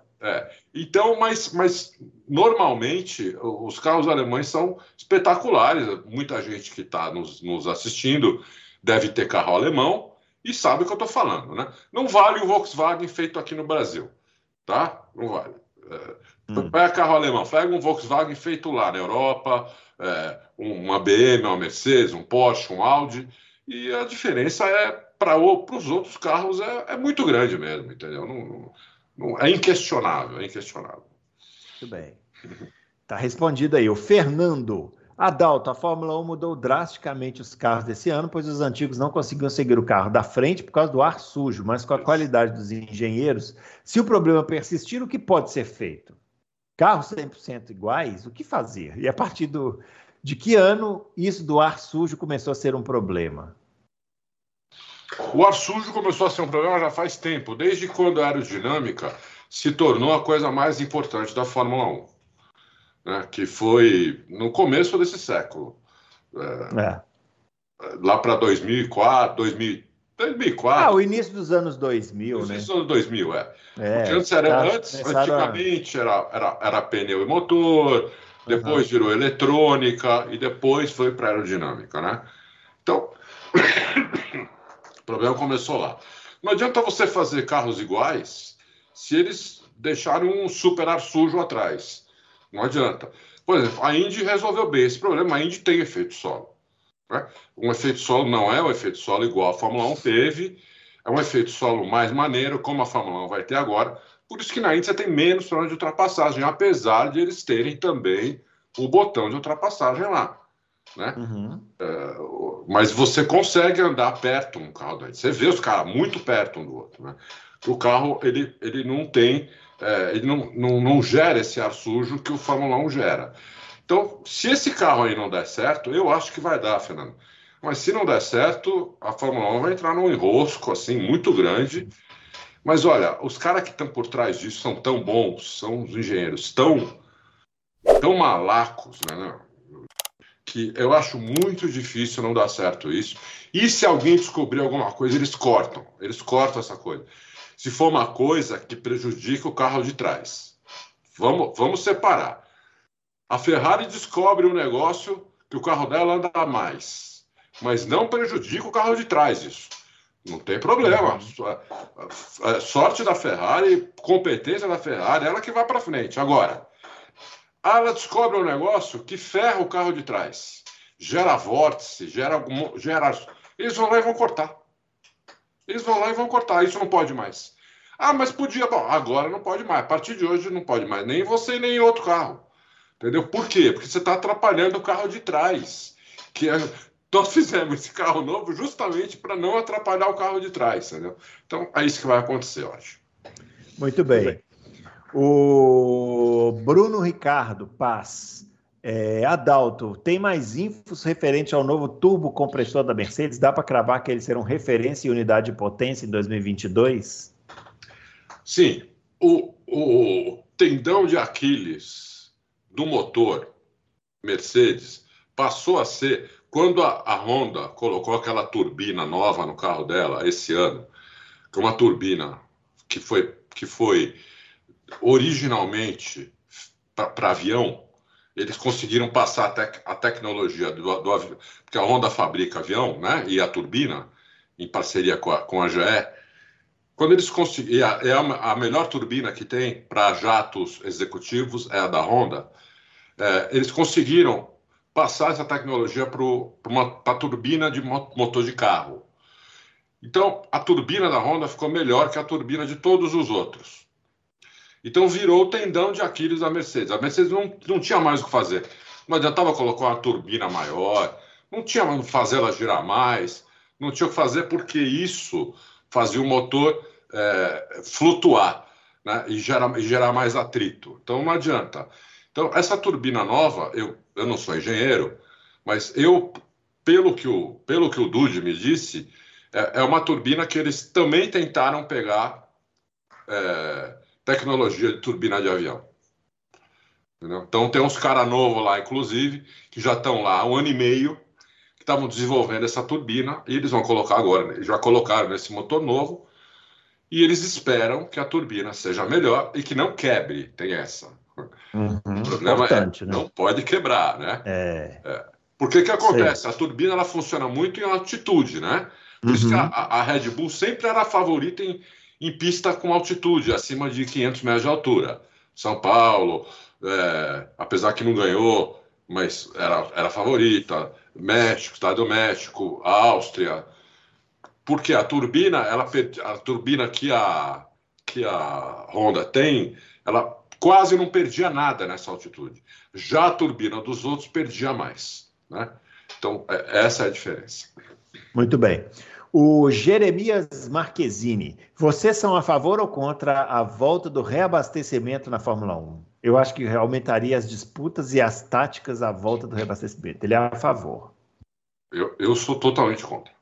Speaker 3: Então, mas, mas normalmente os carros alemães são espetaculares. Muita gente que está nos, nos assistindo deve ter carro alemão e sabe o que eu estou falando, né? Não vale o Volkswagen feito aqui no Brasil, tá? Não vale. Hum. Pega carro alemão, pega um Volkswagen feito lá na Europa, é, uma BM, uma Mercedes, um Porsche, um Audi, e a diferença é para os outros carros é, é, muito grande mesmo, entendeu? Não, não, é inquestionável, é inquestionável.
Speaker 2: Muito bem. Tá respondido aí. O Fernando. Adalto, a Fórmula 1 mudou drasticamente os carros desse ano, pois os antigos não conseguiam seguir o carro da frente por causa do ar sujo, mas com a qualidade dos engenheiros, se o problema persistir, o que pode ser feito? Carros 100% iguais, o que fazer? E a partir do, de que ano isso do ar sujo começou a ser um problema?
Speaker 3: O ar sujo começou a ser um problema já faz tempo, desde quando a aerodinâmica se tornou a coisa mais importante da Fórmula 1 né, que foi no começo desse século. É, é. Lá para 2004, 2000, 2004.
Speaker 2: Ah, o início dos anos 2000,
Speaker 3: né?
Speaker 2: Início
Speaker 3: dos anos 2000, é. é Porque antes, era, tá, antes antigamente, era, era, era pneu e motor, depois uhum. virou eletrônica e depois foi para aerodinâmica, né? Então, o problema começou lá. Não adianta você fazer carros iguais se eles deixarem um super ar sujo atrás. Não adianta. Por exemplo, a Indy resolveu bem esse problema. A Indy tem efeito solo. Né? Um efeito solo não é o efeito solo igual a Fórmula 1 teve. É um efeito solo mais maneiro, como a Fórmula 1 vai ter agora. Por isso que na Indy você tem menos problema de ultrapassagem, apesar de eles terem também o botão de ultrapassagem lá. Né? Uhum. É, mas você consegue andar perto um carro daí. Você vê os caras muito perto um do outro. Né? O carro ele, ele não tem é, ele não, não, não gera esse ar sujo que o Fórmula 1 gera. Então, se esse carro aí não der certo, eu acho que vai dar, Fernando. Mas se não der certo, a Fórmula 1 vai entrar num enrosco assim muito grande. Mas olha, os caras que estão por trás disso são tão bons, são os engenheiros tão, tão malacos, né? Que eu acho muito difícil não dar certo isso. E se alguém descobrir alguma coisa, eles cortam. Eles cortam essa coisa se for uma coisa que prejudica o carro de trás. Vamos, vamos separar. A Ferrari descobre um negócio que o carro dela anda mais, mas não prejudica o carro de trás isso. Não tem problema. Sorte da Ferrari, competência da Ferrari, ela que vai para frente. Agora, ela descobre um negócio que ferra o carro de trás, gera vórtice, gera gera. Eles vão lá e vão cortar. Eles vão lá e vão cortar. Isso não pode mais. Ah, mas podia. Bom, agora não pode mais. A partir de hoje não pode mais. Nem você, nem outro carro. Entendeu? Por quê? Porque você está atrapalhando o carro de trás. Que é... Nós [laughs] fizemos esse carro novo justamente para não atrapalhar o carro de trás, entendeu? Então é isso que vai acontecer, eu acho.
Speaker 2: Muito bem. O Bruno Ricardo Paz. É, Adalto, tem mais infos referente ao novo turbo compressor da Mercedes? Dá para cravar que eles serão referência em unidade de potência em 2022?
Speaker 3: Sim. O, o tendão de Aquiles do motor Mercedes passou a ser quando a, a, Honda colocou aquela turbina nova no carro dela esse ano, que é uma turbina que foi, que foi originalmente para avião, eles conseguiram passar a, tec a tecnologia do, do, avião, porque a Honda fabrica avião, né? E a turbina, em parceria com a, com a GE, quando eles conseguiram, é a, a, melhor turbina que tem para jatos executivos é a da Honda. É, eles conseguiram passar essa tecnologia para a turbina de motor de carro. Então, a turbina da Honda ficou melhor que a turbina de todos os outros. Então virou o tendão de Aquiles da Mercedes. A Mercedes não, não tinha mais o que fazer. Não adiantava colocar uma turbina maior, não tinha que fazer ela girar mais, não tinha o que fazer porque isso fazia o motor é, flutuar né, e, gerar, e gerar mais atrito. Então não adianta. Então, essa turbina nova, eu, eu não sou engenheiro, mas eu, pelo que o, pelo que o Dude me disse, é, é uma turbina que eles também tentaram pegar. É, tecnologia de turbina de avião. Entendeu? Então tem uns caras novos lá, inclusive, que já estão lá há um ano e meio, que estavam desenvolvendo essa turbina, e eles vão colocar agora, né? já colocaram nesse motor novo, e eles esperam que a turbina seja melhor e que não quebre, tem essa.
Speaker 2: Uhum, o problema é, né?
Speaker 3: não pode quebrar, né?
Speaker 2: É.
Speaker 3: É. Por que que acontece? Sei. A turbina ela funciona muito em altitude, né? Por uhum. isso que a, a, Red Bull sempre era a favorita em, em pista com altitude, acima de 500 metros de altura. São Paulo, é, apesar que não ganhou, mas era, era favorita. México, Estado do México, Áustria. Porque a turbina, ela, a turbina que a, que a Honda tem, ela quase não perdia nada nessa altitude. Já a turbina dos outros perdia mais. Né? Então, é, essa é a diferença.
Speaker 2: Muito bem. O Jeremias Marquezine, vocês são a favor ou contra a volta do reabastecimento na Fórmula 1? Eu acho que aumentaria as disputas e as táticas à volta do reabastecimento. Ele é a favor.
Speaker 3: Eu, eu sou totalmente contra.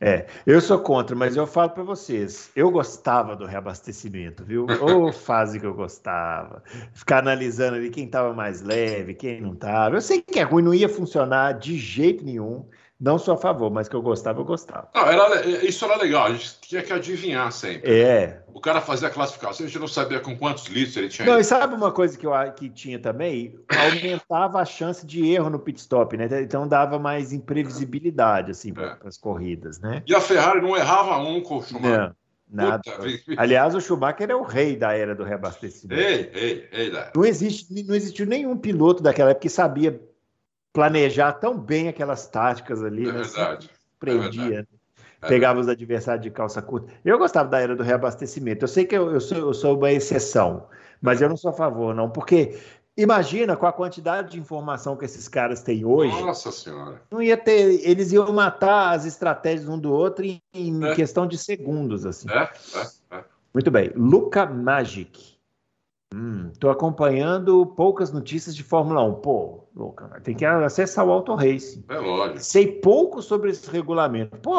Speaker 2: É, eu sou contra, mas eu falo para vocês, eu gostava do reabastecimento, viu? [laughs] Ou fase que eu gostava. Ficar analisando ali quem estava mais leve, quem não estava. Eu sei que é ruim, não ia funcionar de jeito nenhum. Não sou a favor, mas que eu gostava, eu gostava.
Speaker 3: Não, era, isso era legal, a gente tinha que adivinhar sempre.
Speaker 2: É.
Speaker 3: O cara fazia a classificação, a gente não sabia com quantos litros ele tinha.
Speaker 2: Não, ido. e sabe uma coisa que, eu, que tinha também? Aumentava a chance de erro no pit stop, né? Então dava mais imprevisibilidade, assim, para é. as corridas, né?
Speaker 3: E a Ferrari não errava um com o Schumacher.
Speaker 2: Não, nada. Aliás, o Schumacher é o rei da era do reabastecimento.
Speaker 3: Ei, ei, ei.
Speaker 2: Não, existe, não existiu nenhum piloto daquela época que sabia planejar tão bem aquelas táticas ali.
Speaker 3: É né? verdade.
Speaker 2: Prendia. É verdade. É Pegava os adversários de calça curta. Eu gostava da era do reabastecimento. Eu sei que eu, eu, sou, eu sou uma exceção, mas eu não sou a favor, não, porque imagina com a quantidade de informação que esses caras têm hoje.
Speaker 3: Nossa Senhora.
Speaker 2: Não ia ter. Eles iam matar as estratégias um do outro em, em é. questão de segundos, assim.
Speaker 3: É, é, é.
Speaker 2: Muito bem. Luca Magic. Estou hum, acompanhando poucas notícias de Fórmula 1. Pô, louca, tem que acessar o Auto Racing.
Speaker 3: É lógico.
Speaker 2: Sei pouco sobre esse regulamento. Pô,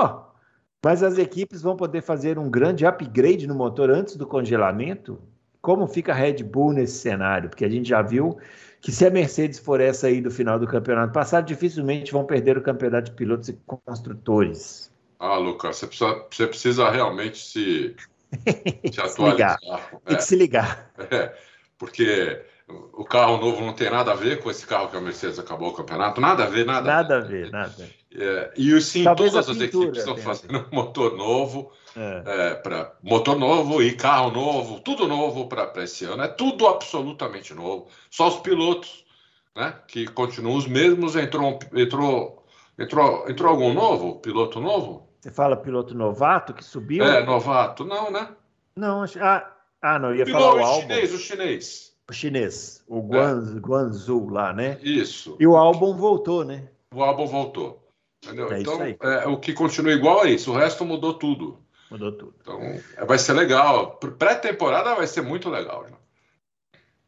Speaker 2: mas as equipes vão poder fazer um grande upgrade no motor antes do congelamento? Como fica a Red Bull nesse cenário? Porque a gente já viu que se a Mercedes for essa aí do final do campeonato passado, dificilmente vão perder o campeonato de pilotos e construtores.
Speaker 3: Ah, Lucas, você precisa, você precisa realmente se [laughs] se atualizar.
Speaker 2: Tem que se ligar. [laughs]
Speaker 3: É, porque o carro novo não tem nada a ver com esse carro que a Mercedes acabou o campeonato. Nada a ver, nada.
Speaker 2: Nada a ver, nada.
Speaker 3: É, e sim, Talvez todas as equipes estão fazendo motor novo, é. É, para motor novo e carro novo, tudo novo para esse ano. É tudo absolutamente novo. Só os pilotos, né, que continuam os mesmos. Entrou, entrou, entrou, entrou algum novo, piloto novo?
Speaker 2: Você fala piloto novato que subiu?
Speaker 3: É, novato. Não, né?
Speaker 2: Não, ah, ah não, ia falar o,
Speaker 3: álbum. chinês, o chinês.
Speaker 2: O chinês, o Guan, é. Guanzu lá, né?
Speaker 3: Isso.
Speaker 2: E o álbum voltou, né?
Speaker 3: O álbum voltou. Entendeu? É então, é, o que continua igual é isso, o resto mudou tudo.
Speaker 2: Mudou tudo.
Speaker 3: Então, vai ser legal. Pré-temporada vai ser muito legal. Já.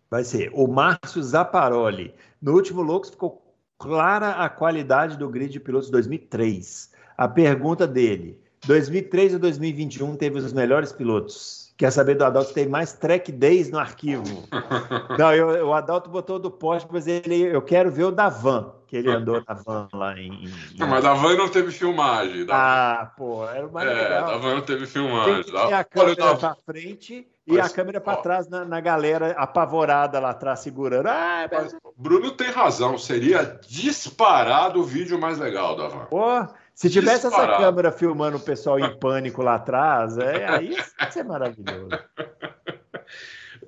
Speaker 2: Vai ser o Márcio Zaparoli. No último Loucos ficou clara a qualidade do grid de pilotos 2003. A pergunta dele: 2003 ou 2021 teve os melhores pilotos? Quer saber do Adalto tem mais track days no arquivo. [laughs] Não, eu, o Adalto botou do poste, mas ele, eu quero ver o da van, que ele andou na van lá em.
Speaker 3: Não, mas da van não teve filmagem.
Speaker 2: Da... Ah, pô, era o mais
Speaker 3: é,
Speaker 2: legal.
Speaker 3: Da van não teve filmagem.
Speaker 2: Tem, a câmera pra frente e mas, a câmera para trás na, na, galera apavorada lá atrás segurando. Ah,
Speaker 3: mas... Bruno tem razão, seria disparado o vídeo mais legal da van.
Speaker 2: Pô, se tivesse Disparado. essa câmera filmando o pessoal em [laughs] pânico lá atrás, é, aí ia ser maravilhoso. [laughs]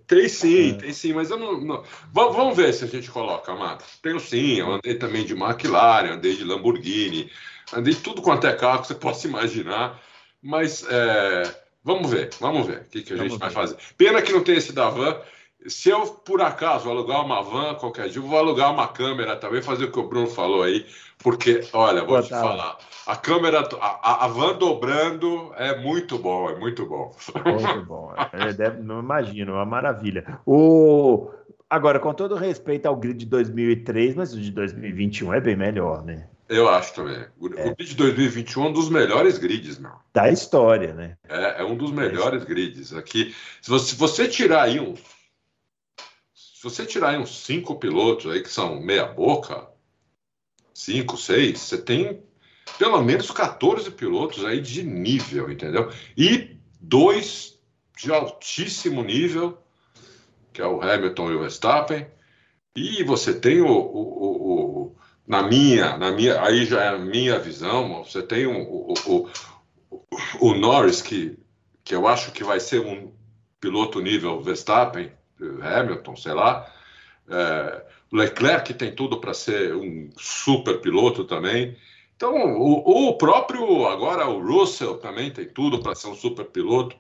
Speaker 3: Tem sim, é. tem sim, mas eu não, não, Vamos ver se a gente coloca, Amado. Tenho sim, eu andei também de McLaren, andei de Lamborghini, andei de tudo quanto é carro que você [laughs] possa imaginar, mas é, vamos ver, vamos ver o que, que a vamos gente ver. vai fazer. Pena que não tem esse da van. Se eu, por acaso, alugar uma van qualquer dia, eu vou alugar uma câmera também, fazer o que o Bruno falou aí, porque, olha, vou Boa te tarde. falar, a câmera, a, a van dobrando é muito bom, é muito bom.
Speaker 2: Muito bom. É, deve, não imagino, é uma maravilha. O, agora, com todo respeito ao grid de 2003, mas o de 2021 é bem melhor, né?
Speaker 3: Eu acho também. O, é. grid de 2021 é um dos melhores grids, não.
Speaker 2: Da história, né?
Speaker 3: É, é um dos melhores é grids. Aqui, se você, se você tirar aí um. Você tirar uns cinco pilotos aí que são meia boca, cinco, seis, você tem pelo menos 14 pilotos aí de nível, entendeu? E dois de altíssimo nível, que é o Hamilton e o Verstappen. E você tem o, o, o, o na minha, na minha, aí já é a minha visão, você tem o, o, o, Norris, que, que eu acho que vai ser um piloto nível Verstappen, Hamilton, sei lá. É, Leclerc tem tudo para ser um super piloto também. Então, o, o, próprio, agora o Russell também tem tudo para ser um super piloto.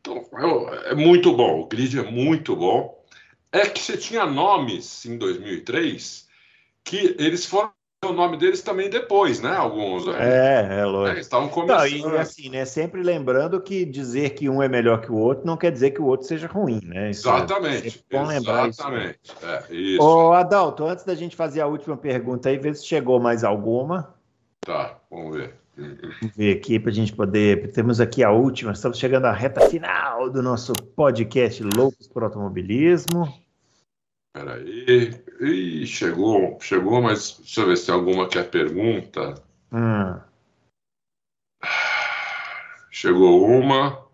Speaker 3: Então, é, é, muito bom, o grid é muito bom. É que você tinha nomes em 2003 que eles foram o nome deles também depois, né? Alguns.
Speaker 2: Né? É, é lógico. É, estavam começando. Não, e assim, né? Sempre lembrando que dizer que um é melhor que o outro não quer dizer que o outro seja ruim, né?
Speaker 3: Isso é Exatamente. É bom lembrar Exatamente.
Speaker 2: isso. É, isso. Ô, Adalto, antes da gente fazer a última pergunta aí, vê se chegou mais alguma.
Speaker 3: Tá, vamos ver. Vamos
Speaker 2: ver aqui para a gente poder. Temos aqui a última, estamos chegando à reta final do nosso podcast Loucos por Automobilismo.
Speaker 3: Peraí. Ih, chegou, chegou, mas deixa eu ver se tem alguma que é pergunta. Hum. Chegou uma.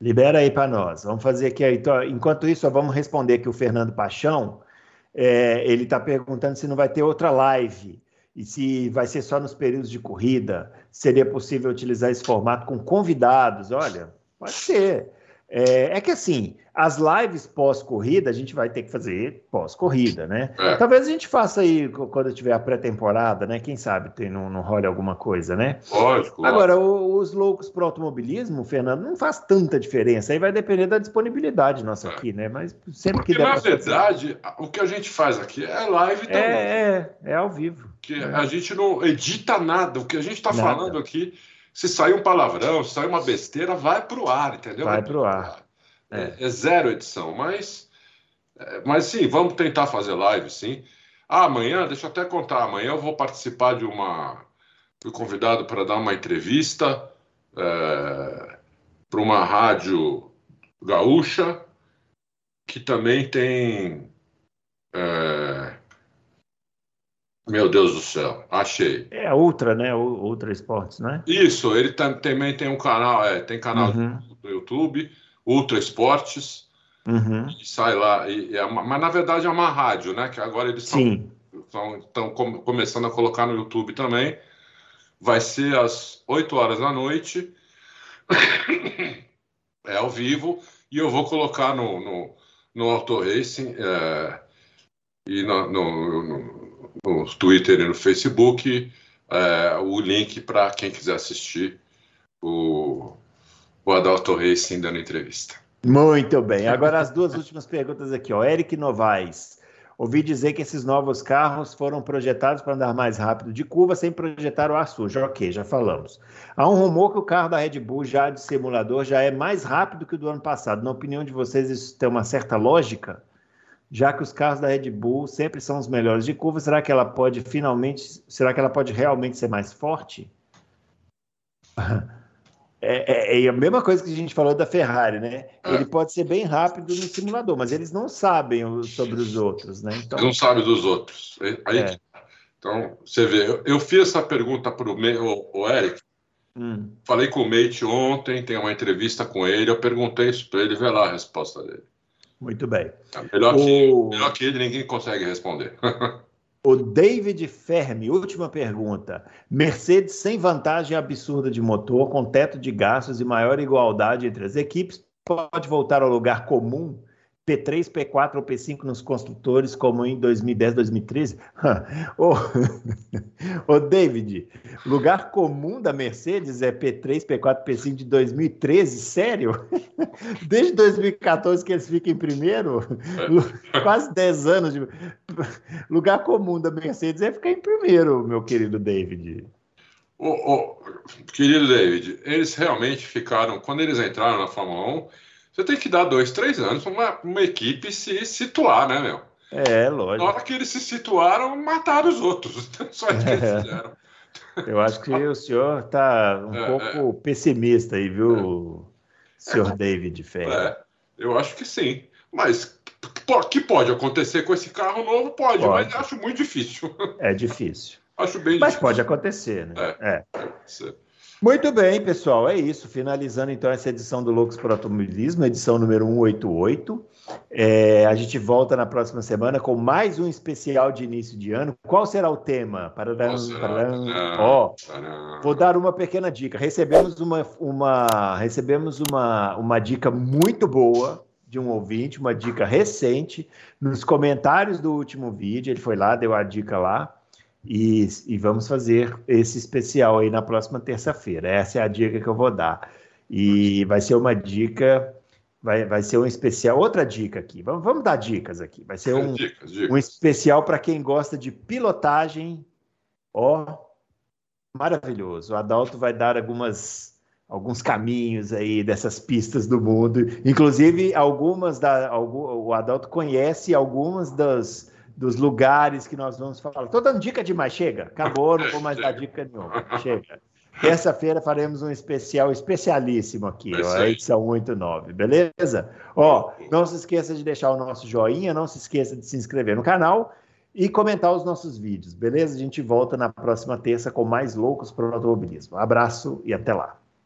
Speaker 2: Libera aí para nós. Vamos fazer aqui. Então, enquanto isso, vamos responder aqui o Fernando Paixão. É, ele está perguntando se não vai ter outra live e se vai ser só nos períodos de corrida. Seria possível utilizar esse formato com convidados? Olha, pode ser. É, é que assim, as lives pós-corrida a gente vai ter que fazer pós-corrida, né? É. Talvez a gente faça aí quando tiver a pré-temporada, né? Quem sabe tem, não, não role alguma coisa, né?
Speaker 3: Lógico.
Speaker 2: Agora, o, os loucos para automobilismo, Fernando, não faz tanta diferença. Aí vai depender da disponibilidade nossa é. aqui, né? Mas sempre
Speaker 3: Porque,
Speaker 2: que der
Speaker 3: na verdade, fazer... o que a gente faz aqui é live também.
Speaker 2: É, é, é ao vivo.
Speaker 3: Que a gente não edita nada. O que a gente está falando aqui se sair um palavrão, se sair uma besteira, vai para o ar, entendeu?
Speaker 2: Vai para o ar.
Speaker 3: É. é. zero edição, mas, é, mas sim, vamos tentar fazer live, sim. Ah, amanhã, deixa eu até contar, amanhã eu vou participar de uma. Fui convidado para dar uma entrevista é, para uma rádio gaúcha que também tem. É, meu Deus do céu, achei.
Speaker 2: É Ultra, né? Ultra Esportes, né?
Speaker 3: Isso, ele também tem um canal, é, tem canal uhum. no YouTube, Ultra Esportes, uhum. e sai lá. E, é uma, mas na verdade é uma rádio, né? Que agora eles estão com, começando a colocar no YouTube também. Vai ser às 8 horas da noite. [coughs] é ao vivo. E eu vou colocar no, no, no Auto Racing é, e no, no, no no Twitter e no Facebook é, o link para quem quiser assistir o, o Adalto Racing dando entrevista.
Speaker 2: Muito bem. Agora as duas últimas perguntas aqui, ó. Eric Novaes. Ouvi dizer que esses novos carros foram projetados para andar mais rápido de curva sem projetar o ar sujo. Ok, já falamos. Há um rumor que o carro da Red Bull, já de simulador, já é mais rápido que o do ano passado. Na opinião de vocês, isso tem uma certa lógica? Já que os carros da Red Bull sempre são os melhores de curva, será que ela pode finalmente, será que ela pode realmente ser mais forte? [laughs] É, é, é, a mesma coisa que a gente falou da Ferrari, né? É. Ele pode ser bem rápido no simulador, mas eles não sabem sobre os outros, né?
Speaker 3: Então... Não sabem dos outros. Aí, é. Então, você vê, eu, eu fiz essa pergunta para o, o Eric, hum. falei com o Mate ontem, tem uma entrevista com ele, eu perguntei isso para ele, vê lá a resposta dele.
Speaker 2: Muito bem.
Speaker 3: É melhor, o... que, melhor que ele, ninguém consegue responder. [laughs]
Speaker 2: O David Fermi, última pergunta. Mercedes sem vantagem absurda de motor, com teto de gastos e maior igualdade entre as equipes, pode voltar ao lugar comum P3, P4 ou P5 nos construtores, como em 2010, 2013? [laughs] Ô, oh, David, lugar comum da Mercedes é P3, P4, P5 de 2013? Sério? [laughs] Desde 2014 que eles ficam em primeiro? [laughs] Quase 10 anos de. Lugar comum da Mercedes é ficar em primeiro, meu querido David.
Speaker 3: Oh, oh, querido David, eles realmente ficaram, quando eles entraram na Fórmula 1, você tem que dar dois, três anos para uma, uma, equipe se situar, né, meu?
Speaker 2: É, lógico.
Speaker 3: Na hora que eles se situaram, mataram os outros. [laughs] Só que eles é. fizeram.
Speaker 2: Eu acho que o senhor está um é, pouco é. pessimista aí, viu, é. senhor David Ferreira?
Speaker 3: É, eu acho que sim. Mas que pode acontecer com esse carro novo? Pode, pode. mas acho muito difícil.
Speaker 2: É difícil. [laughs]
Speaker 3: acho bem
Speaker 2: mas
Speaker 3: difícil.
Speaker 2: pode acontecer, né? É. é. Muito bem, pessoal, é isso. Finalizando então essa edição do Loucos por Automobilismo, edição número 188. É, a gente volta na próxima semana com mais um especial de início de ano. Qual será o tema? Pararam, pararam. Ó, vou dar uma pequena dica. Recebemos uma, uma, recebemos uma, uma dica muito boa de um ouvinte, uma dica recente, nos comentários do último vídeo. Ele foi lá, deu a dica lá. E, e, vamos fazer esse especial aí na próxima terça-feira. Essa é a dica que eu vou dar. E vai ser uma dica, vai, vai ser um especial. Outra dica aqui, vamos, vamos dar dicas aqui. Vai ser um, dicas, dicas. um especial para quem gosta de pilotagem. Ó, maravilhoso. O Adalto vai dar algumas alguns caminhos aí dessas pistas do mundo. Inclusive, algumas da. o Adalto conhece algumas das dos lugares que nós vamos falar. Estou dando dica demais, chega. Acabou, não vou mais dar dica nenhuma. Chega. Terça-feira faremos um especial especialíssimo aqui, ó, a edição 89, beleza? Ó, não se esqueça de deixar o nosso joinha, não se esqueça de se inscrever no canal e comentar os nossos vídeos, beleza? A gente volta na próxima terça com mais loucos para o automobilismo. Abraço e até lá.